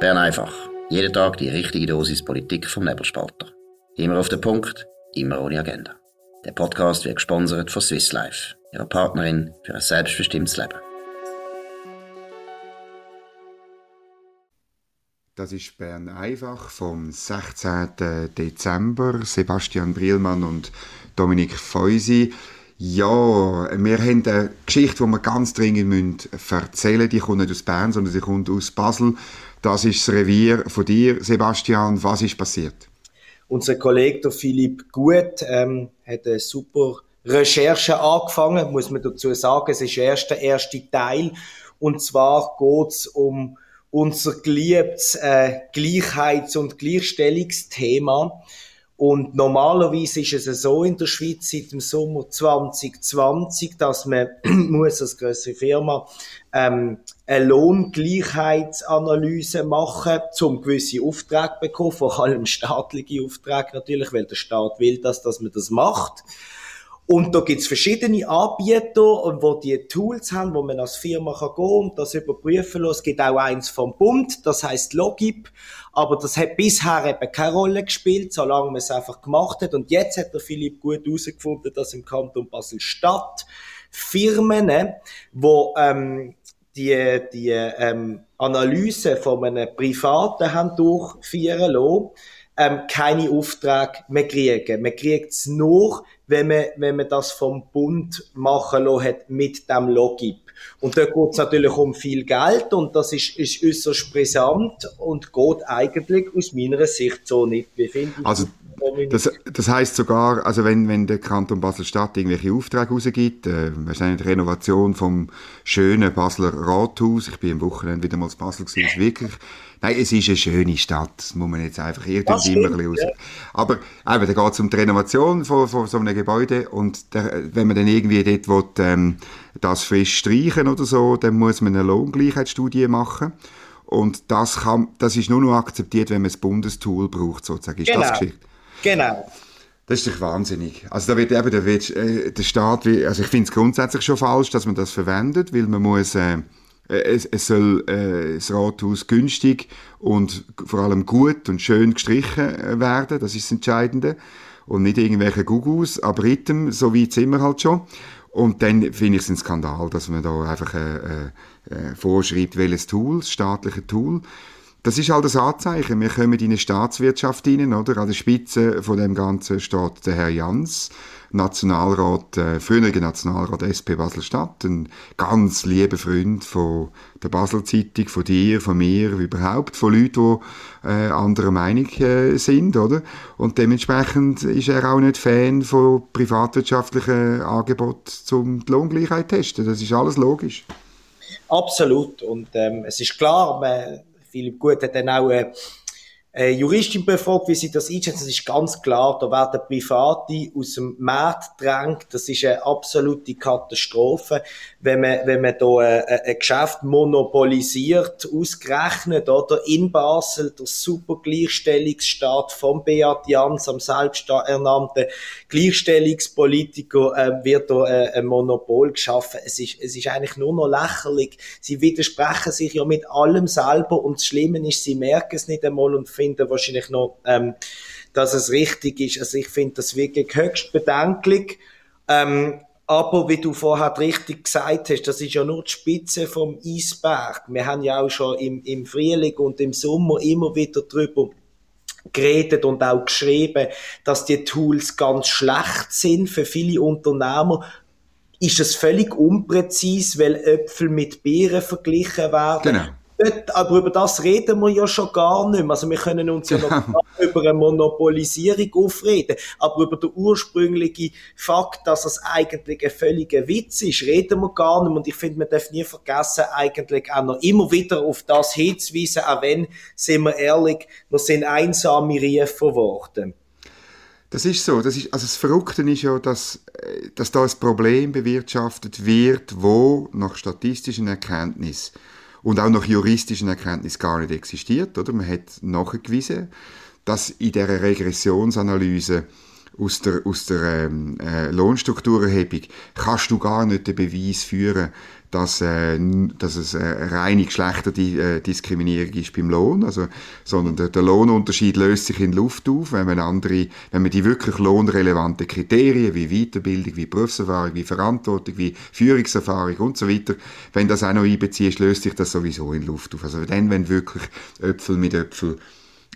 Bern einfach. Jeden Tag die richtige Dosis Politik vom Nebelspalter. Immer auf den Punkt, immer ohne Agenda. Der Podcast wird gesponsert von Swiss Life, ihrer Partnerin für ein selbstbestimmtes Leben. Das ist Bern einfach vom 16. Dezember. Sebastian Brielmann und Dominik Feusi. Ja, wir haben eine Geschichte, die wir ganz dringend erzählen müssen. Die kommt nicht aus Bern, sondern sie kommt aus Basel. Das ist das Revier von dir, Sebastian. Was ist passiert? Unser Kollege der Philipp Gut ähm, hat eine super Recherche angefangen, muss man dazu sagen. Es ist erst der erste Teil. Und zwar geht es um unser geliebtes äh, Gleichheits- und Gleichstellungsthema. Und normalerweise ist es so in der Schweiz seit dem Sommer 2020, dass man muss als größere Firma ähm, eine Lohngleichheitsanalyse machen, um gewisse Aufträge bekommen, vor allem staatliche Aufträge natürlich, weil der Staat will, dass, dass man das macht. Und da gibt's verschiedene Anbieter, wo die Tools haben, wo man als Firma kann gehen und das überprüfen kann. Es gibt auch eins vom Bund, das heißt Logip. Aber das hat bisher eben keine Rolle gespielt, solange man es einfach gemacht hat. Und jetzt hat der Philipp gut herausgefunden, dass im Kanton Basel-Stadt Firmen, wo ähm, die, die ähm, Analyse von einem Privaten haben durchführen lassen, ähm, keine Aufträge mehr kriegen. Man kriegt es nur, wenn man, wenn man das vom Bund machen lassen hat mit dem Logip. Und da geht es natürlich um viel Geld und das ist, ist äußerst brisant und geht eigentlich aus meiner Sicht so nicht. Wie also, das, das heißt sogar, also wenn, wenn der Kanton Basel-Stadt irgendwelche Aufträge rausgibt, äh, wahrscheinlich die Renovation vom schönen Basler Rathaus, ich bin am Wochenende wieder mal in Basel gewesen, ist wirklich Nein, es ist eine schöne Stadt, das muss man jetzt einfach irgendwie immer ein bisschen raus. Ja. Aber eben, da geht es um die Renovation von, von so einem Gebäude und der, wenn man dann irgendwie dort will, ähm, das frisch streichen oder so, dann muss man eine Lohngleichheitsstudie machen. Und das, kann, das ist nur noch akzeptiert, wenn man das Bundestool braucht, sozusagen. Ist genau. das Geschichte? Genau. Das ist doch wahnsinnig. Also da wird eben der, äh, der Staat, also ich finde es grundsätzlich schon falsch, dass man das verwendet, weil man muss... Äh, äh, es, es soll äh, das Rathaus günstig und vor allem gut und schön gestrichen äh, werden, das ist das Entscheidende. Und nicht irgendwelche Gugus, aber Rhythm, so wie Zimmer halt schon. Und dann finde ich es ein Skandal, dass man da einfach äh, äh, vorschreibt, welches Tool, staatliche Tool. Das ist halt das Anzeichen. Wir kommen in eine Staatswirtschaft hinein, oder? An der Spitze von dem Ganzen steht der Herr Jans Nationalrat, äh, früheriger Nationalrat SP Basel-Stadt, ein ganz lieber Freund von der Basel-Zeitung, von dir, von mir, überhaupt, von Leuten, die äh, anderer Meinung äh, sind, oder? Und dementsprechend ist er auch nicht Fan von privatwirtschaftlichen Angeboten zum die Lohngleichheit testen. Das ist alles logisch. Absolut. Und ähm, es ist klar, man, Philipp Gut hat dann auch äh, äh, Juristin befragt, wie sie das einschätzen. Das ist ganz klar, da werden Private aus dem Markt drängt. Das ist eine absolute Katastrophe, wenn man, wenn man da äh, ein Geschäft monopolisiert, ausgerechnet, oder? In Basel, der super Gleichstellungsstaat von Beat Jans, am selbsternannten Gleichstellungspolitiker, äh, wird da äh, ein Monopol geschaffen. Es ist, es ist eigentlich nur noch lächerlich. Sie widersprechen sich ja mit allem selber und das Schlimme ist, sie merken es nicht einmal und finden wahrscheinlich noch, ähm, dass es richtig ist. Also ich finde das wirklich höchst bedenklich. Ähm, aber wie du vorher richtig gesagt hast, das ist ja nur die Spitze vom Eisberg. Wir haben ja auch schon im, im Frühling und im Sommer immer wieder drüber geredet und auch geschrieben, dass die Tools ganz schlecht sind für viele Unternehmer. Ist es völlig unpräzis, weil Äpfel mit Beeren verglichen werden? Genau. Dort, aber über das reden wir ja schon gar nicht mehr. Also wir können uns ja noch über eine Monopolisierung aufreden. Aber über den ursprünglichen Fakt, dass es eigentlich ein völliger Witz ist, reden wir gar nicht mehr. Und ich finde, man darf nie vergessen, eigentlich auch noch immer wieder auf das hinzuweisen, auch wenn, sind wir ehrlich, wir sind einsame Riefer geworden. Das ist so. Das ist, also das Verrückte ist ja, dass, äh, dass da ein Problem bewirtschaftet wird, wo nach statistischen Erkenntnissen und auch nach juristischen Erkenntnissen gar nicht existiert. Oder? Man hat nachgewiesen, dass in dieser Regressionsanalyse aus der, aus der ähm, äh, Lohnstrukturerhebung kannst du gar nicht den Beweis führen, dass, äh, dass es eine reine Geschlechterdiskriminierung ist beim Lohn, also, sondern der, der, Lohnunterschied löst sich in Luft auf, wenn man andere, wenn man die wirklich lohnrelevanten Kriterien wie Weiterbildung, wie Berufserfahrung, wie Verantwortung, wie Führungserfahrung und so weiter, wenn das auch noch einbeziehst, löst sich das sowieso in Luft auf. Also dann, wenn wirklich Äpfel mit Äpfel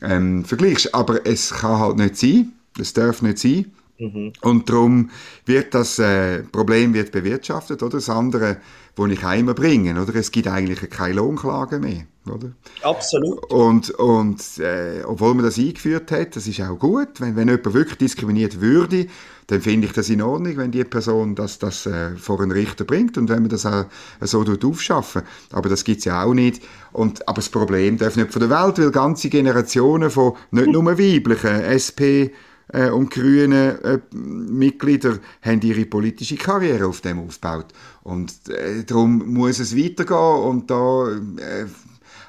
ähm, vergleichst. Aber es kann halt nicht sein, es darf nicht sein, Mhm. Und darum wird das äh, Problem wird bewirtschaftet, oder? Das andere, wo ich heim bringe, oder? Es gibt eigentlich keine Lohnklage mehr, oder? Absolut. Und, und äh, obwohl man das eingeführt hat, das ist auch gut, wenn, wenn jemand wirklich diskriminiert würde, dann finde ich das in Ordnung, wenn die Person das, das äh, vor einen Richter bringt und wenn man das auch so aufschaffen. Aber das gibt es ja auch nicht. Und, aber das Problem darf nicht von der Welt, weil ganze Generationen von nicht nur weiblichen SP äh, und grüne äh, Mitglieder haben ihre politische Karriere auf dem aufgebaut. Und äh, darum muss es weitergehen und da äh,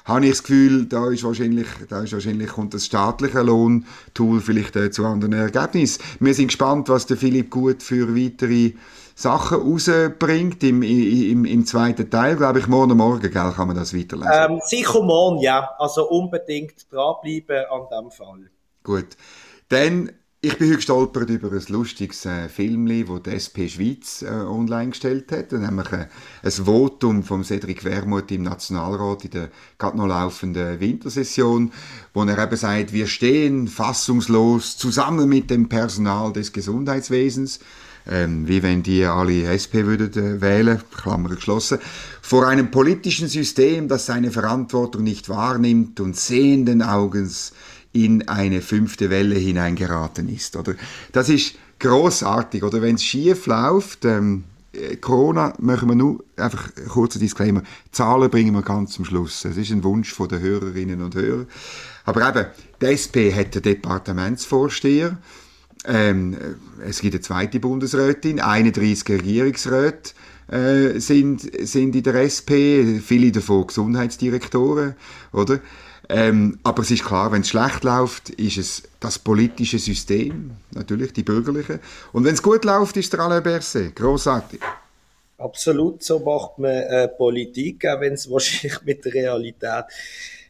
habe ich das Gefühl, da ist wahrscheinlich, da ist wahrscheinlich kommt das staatliche Lohntool vielleicht äh, zu anderen Ergebnissen. Wir sind gespannt, was der Philipp Gut für weitere Sachen rausbringt im, im, im zweiten Teil, glaube ich, morgen Morgen, gell, kann man das weiterlesen? Ähm, sicher morgen, ja. Also unbedingt dranbleiben an dem Fall. Gut. Dann ich bin heute gestolpert über ein lustiges äh, Film, das die SP Schweiz äh, online gestellt hat, nämlich äh, ein Votum von Cedric Wermuth im Nationalrat in der gerade noch laufenden Wintersession, wo er eben sagt, wir stehen fassungslos zusammen mit dem Personal des Gesundheitswesens, ähm, wie wenn die alle SP würden äh, wählen, Klammer geschlossen, vor einem politischen System, das seine Verantwortung nicht wahrnimmt und sehenden Augens in eine fünfte Welle hineingeraten ist. Oder? Das ist großartig. Oder wenn es schief läuft, ähm, äh, Corona machen wir nur, einfach ein kurzer Disclaimer, Zahlen bringen wir ganz zum Schluss. Es ist ein Wunsch von der Hörerinnen und Hörer. Aber eben, die SP hat den Departementsvorsteher, ähm, es gibt eine zweite Bundesrätin, 31 Regierungsräte äh, sind, sind in der SP, viele davon Gesundheitsdirektoren, oder? Ähm, aber es ist klar, wenn es schlecht läuft, ist es das politische System, natürlich die bürgerliche. Und wenn es gut läuft, ist der Alain Berset. Großartig. Absolut, so macht man äh, Politik, auch wenn es wahrscheinlich mit der Realität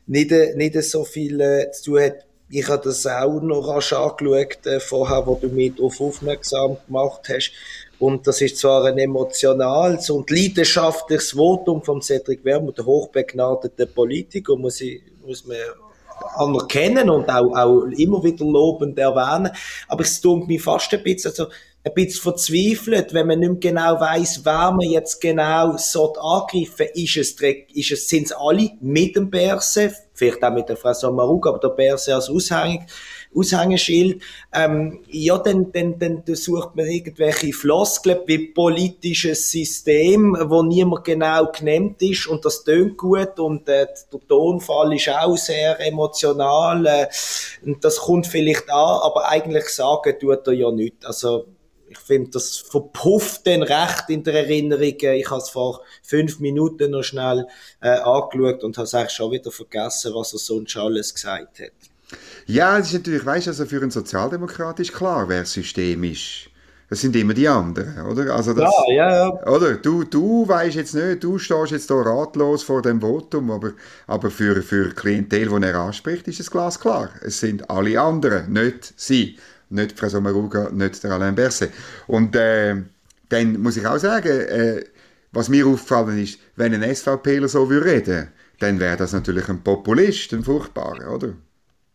nicht, äh, nicht so viel äh, zu tun hat. Ich habe das auch noch angeschaut, äh, vorher, wo du mich darauf aufmerksam gemacht hast. Und das ist zwar ein emotionales und leidenschaftliches Votum von Cedric Wermuth, der hochbegnadete Politiker, muss ich muss man anerkennen und auch, auch immer wieder lobend erwähnen. Aber es tut mich fast ein bisschen, also, ein bisschen verzweifelt, wenn man nicht mehr genau weiss, wer man jetzt genau so angreifen. Ist es, ist es, sind es alle mit dem Berse? Vielleicht auch mit der Frau Sommarug, aber der Berse als Aushängung. Aushängeschild, ähm, ja, dann, dann, dann sucht man irgendwelche Floskeln wie politisches System, wo niemand genau genannt ist und das tönt gut und äh, der Tonfall ist auch sehr emotional äh, und das kommt vielleicht an, aber eigentlich sagen tut er ja nichts. Also, ich finde, das verpufft dann recht in der Erinnerung. Ich habe es vor fünf Minuten noch schnell äh, angeschaut und habe es eigentlich schon wieder vergessen, was er sonst alles gesagt hat. Ja, es ist natürlich, weißt du, also für einen Sozialdemokrat ist klar, wer System ist. Das sind immer die anderen, oder? Also das, ja, ja, ja. Oder? Du, du weißt jetzt nicht, du stehst jetzt da ratlos vor dem Votum, aber, aber für, für Klientel, die er anspricht, ist es glasklar. Es sind alle anderen, nicht sie. Nicht Frau Sommaruga, nicht der Alain Berset. Und äh, dann muss ich auch sagen, äh, was mir aufgefallen ist, wenn ein SVPler so würde reden, dann wäre das natürlich ein Populist, ein furchtbarer, oder?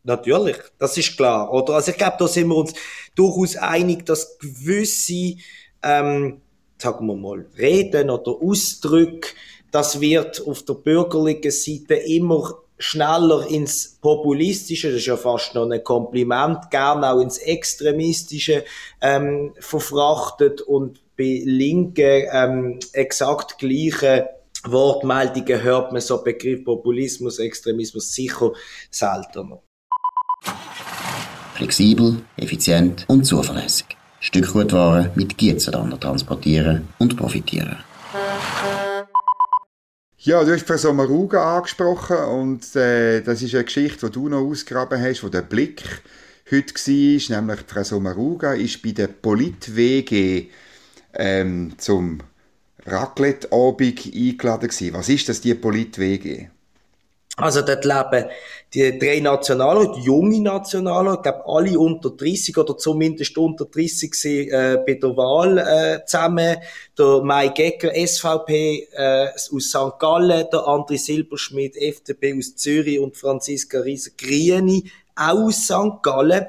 Natürlich, das ist klar. Oder? Also ich glaube, da sind wir uns durchaus einig, dass gewisse, ähm, sagen wir mal, Reden oder Ausdrücke, das wird auf der bürgerlichen Seite immer schneller ins Populistische, das ist ja fast noch ein Kompliment, gerne auch ins Extremistische ähm, verfrachtet und bei Linken ähm, exakt gleiche Wortmeldungen hört man so Begriff Populismus, Extremismus sicher seltener. Flexibel, effizient und zuverlässig. Stückgutware mit Gietzenlander transportieren und profitieren. Ja, du hast Frau Maruga angesprochen und äh, das ist eine Geschichte, die du noch ausgraben hast, wo der Blick heute war, nämlich Frau Sommaruga, ist bei der Polit-WG ähm, zum Raclette-Abend eingeladen gewesen. Was ist das, die Polit-WG? Also dort leben die drei Nationalen, die junge Nationalen, ich glaube alle unter 30 oder zumindest unter 30 sind äh, bei der Wahl äh, zusammen. Der Mai Gecker, SVP äh, aus St. Gallen, der André Silberschmidt, FDP aus Zürich und Franziska Rieser, Grüne, aus St. Gallen.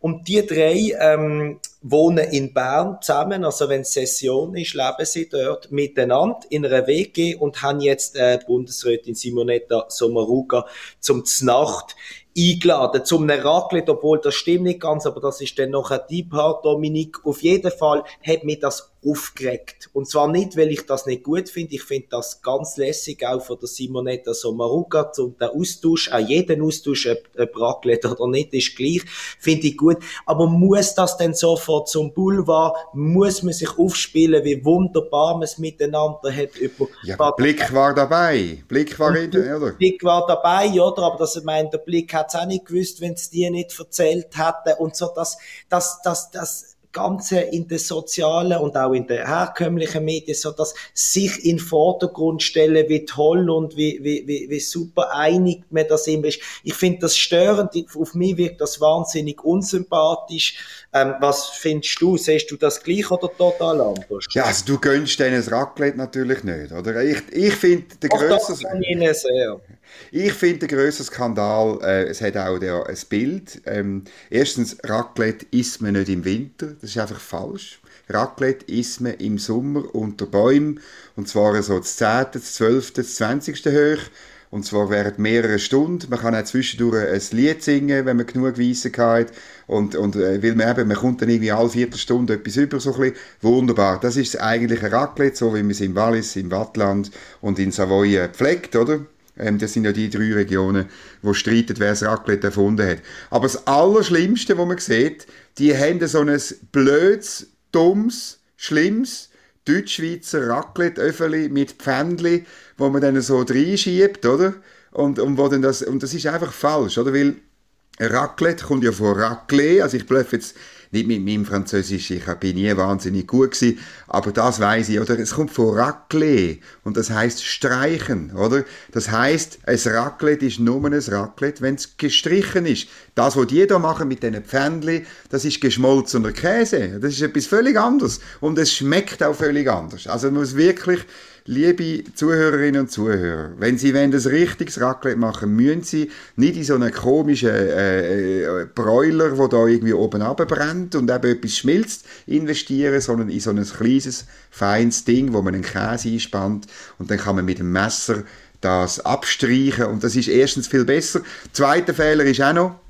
Und die drei ähm, wohnen in Bern zusammen, also wenn Session ist, leben sie dort miteinander in einer WG und haben jetzt äh, Bundesrätin Simonetta Sommaruga zum Znacht eingeladen zum Raclette, obwohl das stimmt nicht ganz, aber das ist dann noch ein Deep Part, Dominik. Auf jeden Fall hat mich das aufgeregt. Und zwar nicht, weil ich das nicht gut finde. Ich finde das ganz lässig, auch von der Simonetta Sommaruga, zum den Austausch, auch jeden Austausch, ob, ob Raclette oder nicht, ist gleich, finde ich gut. Aber muss das denn sofort zum Boulevard? Muss man sich aufspielen, wie wunderbar man es miteinander hat? Über ja, Blick war dabei. Blick war, in, oder? Blick war dabei, oder? Aber das, ich meine, der Blick hat es auch nicht gewusst, wenn es dir nicht erzählt hätte und so, das, das, das, das, Ganze in den sozialen und auch in den herkömmlichen Medien, so dass sich in den Vordergrund stellen, wie toll und wie, wie, wie, wie super einig man das immer ist. Ich finde das störend. Auf mich wirkt das wahnsinnig unsympathisch. Ähm, was findest du? Siehst du das gleich oder total anders? Ja, also du gönnst denen das Raclette natürlich nicht, oder? Ich, ich finde, der grösste... Ich finde, der grösste Skandal, äh, es hat auch der, ein Bild. Ähm, erstens, Raclette isst man nicht im Winter. Das ist einfach falsch. Raclette isst man im Sommer unter Bäumen. Und zwar so das 10., das 12., das 20. hoch. Und zwar während mehreren Stunden. Man kann auch zwischendurch ein Lied singen, wenn man genug Weisse hat. Und, und äh, weil man eben, man kommt dann irgendwie alle Viertelstunde etwas über, so ein bisschen. Wunderbar. Das ist das eigentliche Raclette, so wie man es im Wallis, im Wattland und in Savoie pflegt, oder? Ähm, das sind ja die drei Regionen, wo streiten, wer das Raclette erfunden hat. Aber das Allerschlimmste, was man sieht, die haben so ein blödes, dummes, schlimmes Deutschschweizer Raclette-Öffeli mit Pfändli, wo man dann so reinschiebt, oder? Und, und, wo dann das, und das ist einfach falsch, oder? Weil Raclette kommt ja von Raclette, also ich blöffe jetzt nicht mit meinem Französisch, ich bin nie wahnsinnig gut gewesen, aber das weiß ich, oder? Es kommt von Raclette und das heißt streichen, oder? Das heißt, ein Raclette ist nur ein Raclette, wenn es gestrichen ist. Das, was die da machen mit diesen Pfändli, das ist geschmolzener Käse. Das ist etwas völlig anderes und es schmeckt auch völlig anders. Also man muss wirklich liebe Zuhörerinnen und Zuhörer, wenn Sie ein richtiges Raclette machen, müssen Sie nicht in so einen komischen äh, äh, Bräuler, der da irgendwie oben brennt und eben etwas schmilzt, investieren, sondern in so ein kleines, feines Ding, wo man einen Käse einspannt und dann kann man mit dem Messer das abstreichen und das ist erstens viel besser. Zweiter Fehler ist auch noch,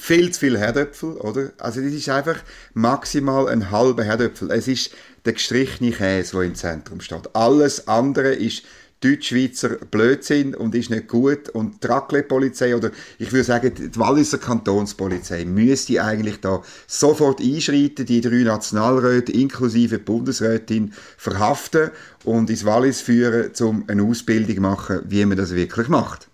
viel zu viel Herdöpfel, oder? Also das ist einfach maximal ein halber Herdöpfel. Es ist der gestrichene Käse, der im Zentrum steht. Alles andere ist Deutschschweizer Blödsinn und ist nicht gut. Und die Raclette-Polizei oder ich würde sagen, die Walliser Kantonspolizei müsste eigentlich da sofort einschreiten, die drei Nationalräte inklusive Bundesrätin verhaften und ins Wallis führen, um eine Ausbildung machen, wie man das wirklich macht.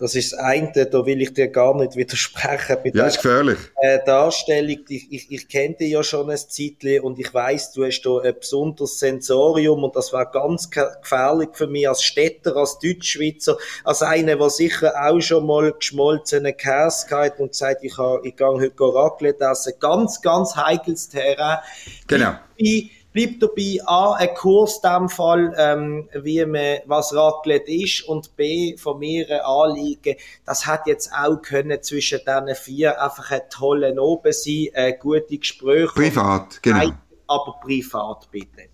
Das ist das eine, da will ich dir gar nicht widersprechen. Mit ja, ist gefährlich. Äh, Darstellung, ich, ich, ich kenne dich ja schon ein Zeitchen und ich weiß, du hast da ein besonderes Sensorium und das war ganz gefährlich für mich als Städter, als Deutschschweizer, als einer, der sicher auch schon mal geschmolzene Käse gehabt und gesagt, ich, ich gehe heute Raclette essen. Ganz, ganz heikles Terrain. Genau. Ich, Bleib dabei, A, ein Kurs in dem Fall, ähm, wie man, was Raclette ist, und B, von mir ein Anliegen, das hat jetzt auch können zwischen diesen vier einfach ein toller Oben sein, äh, gute Gespräche. Privat, genau. Aber privat, bitte.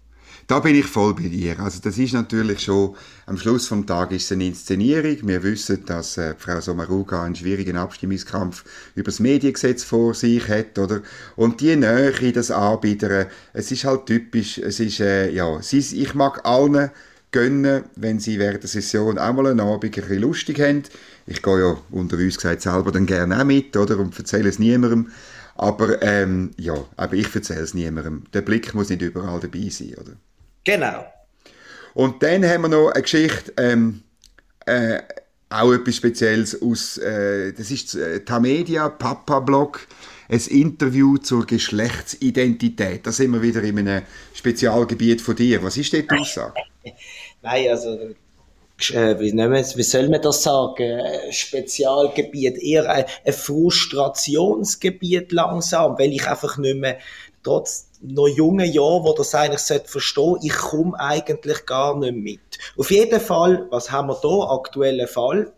Da bin ich voll bei dir. Also das ist natürlich schon, am Schluss vom Tag ist es eine Inszenierung. Wir wissen, dass äh, Frau Sommaruga einen schwierigen Abstimmungskampf über das Mediengesetz vor sich hat, oder? Und die Nähe, das Anbietern, es ist halt typisch, es ist, äh, ja, sie, ich mag allen gönnen, wenn sie während der Session auch mal einen Abend ein bisschen lustig haben. Ich gehe ja unter uns gesagt selber dann gerne auch mit, oder? Und erzähle es niemandem. Aber ähm, ja, aber ich erzähle es niemandem. Der Blick muss nicht überall dabei sein, oder? Genau. Und dann haben wir noch eine Geschichte, ähm, äh, auch etwas Spezielles aus, äh, das ist äh, Tamedia, Papa-Blog, ein Interview zur Geschlechtsidentität. Da sind wir wieder in einem Spezialgebiet von dir. Was ist dort die Aussage? Nein, also äh, wie, wir, wie soll man das sagen, Spezialgebiet, eher ein, ein Frustrationsgebiet langsam, weil ich einfach nicht mehr, trotz noch jungen Jahren, wo das eigentlich verstehen ich komme eigentlich gar nicht mit. Auf jeden Fall, was haben wir da? Aktueller Fall.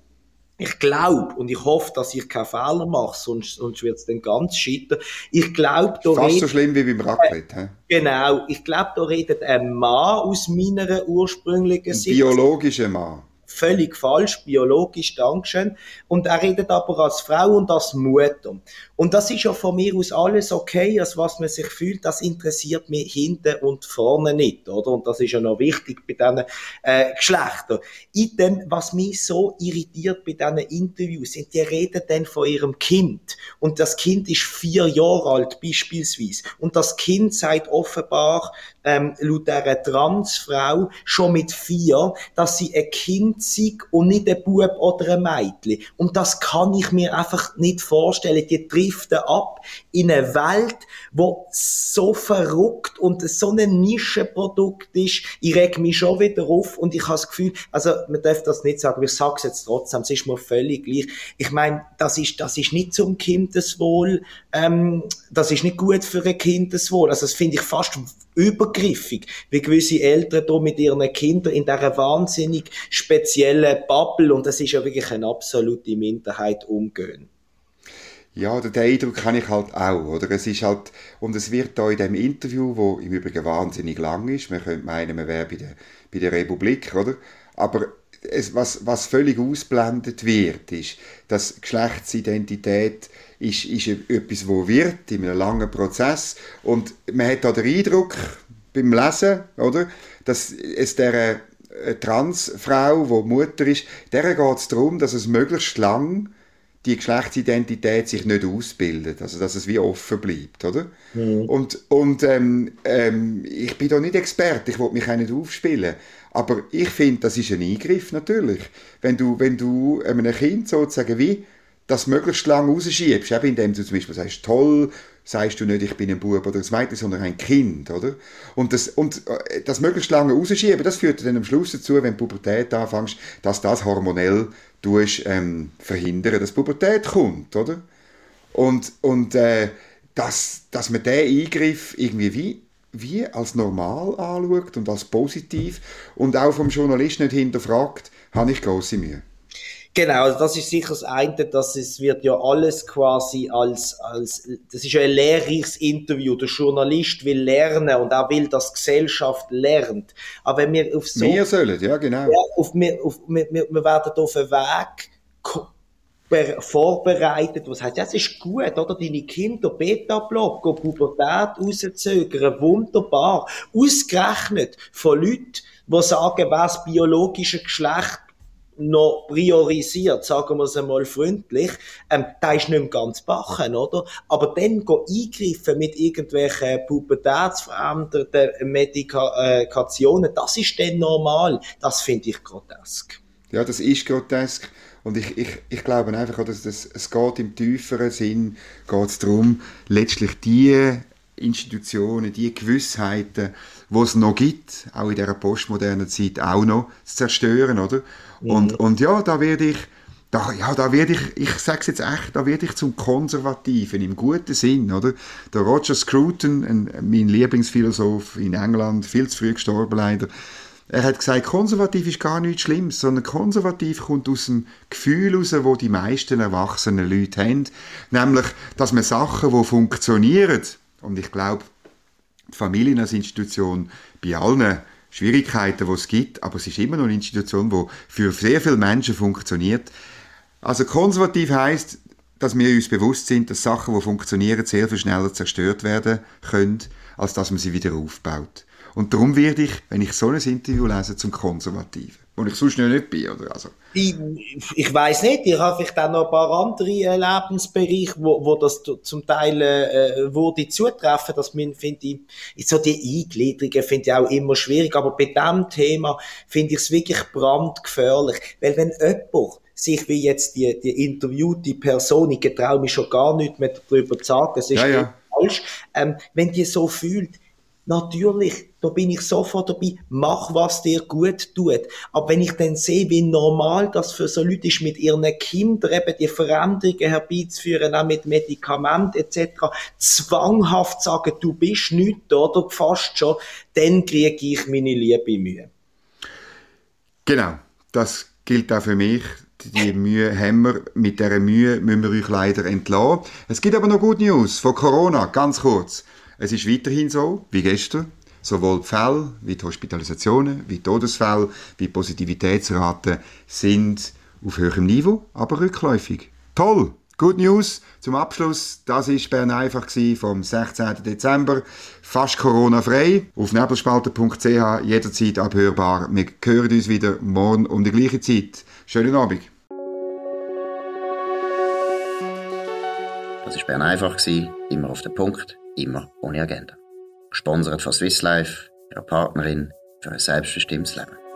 Ich glaube, und ich hoffe, dass ich keinen Fehler mache, sonst, sonst wird es dann ganz scheitern. Ich glaube, da Fast so schlimm wie beim Raclette, äh, Genau. Ich glaube, da redet ein Mann aus meiner ursprünglichen Sicht. Biologischer Mann völlig falsch, biologisch, Dankeschön. Und er redet aber als Frau und als Mutter. Und das ist ja von mir aus alles okay, als was man sich fühlt, das interessiert mich hinten und vorne nicht, oder? Und das ist ja noch wichtig bei diesen äh, Geschlechtern. In dem, was mich so irritiert bei diesen Interviews, sind, die reden dann von ihrem Kind. Und das Kind ist vier Jahre alt, beispielsweise. Und das Kind sagt offenbar, ähm, laut dieser Transfrau, schon mit vier, dass sie ein Kind sei und nicht ein Bub oder ein Mädchen. Und das kann ich mir einfach nicht vorstellen. Die driften ab in eine Welt, wo so verrückt und so ein Nischenprodukt ist. Ich reg mich schon wieder auf und ich habe das Gefühl, also man darf das nicht sagen, ich sage es jetzt trotzdem, es ist mir völlig gleich. Ich meine, das ist, das ist nicht zum Kindeswohl, ähm, das ist nicht gut für ein Kindeswohl. Also das finde ich fast übergriffig, wie gewisse Eltern da mit ihren Kindern in dieser wahnsinnig speziellen Bubble, und das ist ja wirklich eine absolute Minderheit, umgehen. Ja, den Eindruck habe ich halt auch, oder? Es ist halt, und es wird da in dem Interview, wo im Übrigen wahnsinnig lang ist, man könnte meinen, man wäre bei der, bei der Republik, oder? Aber es, was, was völlig ausblendet wird, ist, dass Geschlechtsidentität ist, ist etwas, wo wird in einem langen Prozess und man hat da den Eindruck beim Lesen, oder, dass es der äh, Transfrau, die Mutter ist, der geht es darum, dass es möglichst lang die Geschlechtsidentität sich nicht ausbildet, also dass es wie offen bleibt, oder? Mhm. Und, und ähm, ähm, ich bin da nicht Experte, ich will mich auch nicht aufspielen, aber ich finde, das ist ein Eingriff natürlich, wenn du, wenn du einem Kind sozusagen wie das möglichst lange rausschiebst, eben indem du zum Beispiel sagst, toll, sagst du nicht, ich bin ein Bub oder ein Mädchen, sondern ein Kind, oder? Und das, und äh, das möglichst lange rausschieben, das führt dann am Schluss dazu, wenn du Pubertät anfängst, dass das hormonell tust, ähm, verhindern, dass Pubertät kommt, oder? Und, und äh, dass, dass man diesen Eingriff irgendwie wie, wie als normal anschaut und als positiv und auch vom Journalist nicht hinterfragt, habe ich große Mühe. Genau, also das ist sicher das eine, dass es wird ja alles quasi als, als, das ist ja ein lehrreiches Interview. Der Journalist will lernen und er will, dass die Gesellschaft lernt. Aber wenn wir auf so... Wir sollen, ja, genau. Ja, auf, wir, auf, wir, wir werden auf einen Weg vorbereitet, was heißt, das ist gut, oder? Deine Kinder Beta-Block, Pubertät rauszögern, wunderbar. Ausgerechnet von Leuten, die sagen, was biologische Geschlecht noch priorisiert, sagen wir es einmal freundlich, ähm, da ist nicht ganz bachen, oder? Aber dann eingreifen mit irgendwelchen pubertätsverändernden Medikationen, das ist dann normal. Das finde ich grotesk. Ja, das ist grotesk. Und ich, ich, ich glaube einfach, dass das, es geht im tieferen Sinn geht es darum, letztlich die Institutionen, die Gewissheiten, die es noch gibt, auch in dieser postmodernen Zeit auch noch zu zerstören, oder? Mhm. Und, und ja, da werde ich, da, ja, da werde ich, ich sage es jetzt echt, da werde ich zum Konservativen im guten Sinn, oder? Der Roger Scruton, ein, mein Lieblingsphilosoph in England, viel zu früh gestorben leider, er hat gesagt, konservativ ist gar nichts Schlimmes, sondern konservativ kommt aus dem Gefühl heraus, wo die meisten erwachsenen Leute haben, nämlich, dass man Sachen, die funktionieren, und ich glaube, die Familie als Institution bei allen Schwierigkeiten, die es gibt, aber es ist immer noch eine Institution, die für sehr viele Menschen funktioniert. Also konservativ heißt, dass wir uns bewusst sind, dass Sachen, die funktionieren, sehr viel schneller zerstört werden können, als dass man sie wieder aufbaut. Und darum werde ich, wenn ich so ein Interview lese, zum Konservativen. Wo ich sonst nicht bin, oder? Also. Ich, ich weiß nicht, ich habe vielleicht auch noch ein paar andere äh, Lebensbereiche, wo, wo das zum Teil äh, würde zutreffen, dass man, finde ich, so die Eingliederungen finde ich auch immer schwierig, aber bei diesem Thema finde ich es wirklich brandgefährlich, weil wenn jemand sich wie jetzt die, die interviewte Person, ich getraue mich schon gar nicht mehr darüber zu sagen, es ist Ja, ja. falsch, ähm, wenn die so fühlt, natürlich, da bin ich sofort dabei, mach, was dir gut tut. Aber wenn ich dann sehe, wie normal das für so Leute ist, mit ihren Kindern eben die Veränderungen herbeizuführen, auch mit Medikamenten etc., zwanghaft sagen, du bist nicht oder fast schon, dann kriege ich meine liebe Mühe. Genau, das gilt auch für mich. Die Mühe haben wir. Mit dieser Mühe müssen wir euch leider entlassen. Es gibt aber noch gute News von Corona, ganz kurz. Es ist weiterhin so, wie gestern. Sowohl die Fälle, wie die Hospitalisationen, wie die Todesfälle, wie die Positivitätsraten sind auf höherem Niveau, aber rückläufig. Toll! Good News zum Abschluss. Das ist Bern einfach vom 16. Dezember. Fast Corona-frei. Auf nebelspalter.ch jederzeit abhörbar. Wir hören uns wieder morgen um die gleiche Zeit. Schönen Abend. Das war Bern einfach, immer auf den Punkt, immer ohne Agenda. Gesponsert von Swiss Life, ihrer Partnerin für ein selbstbestimmtes Leben.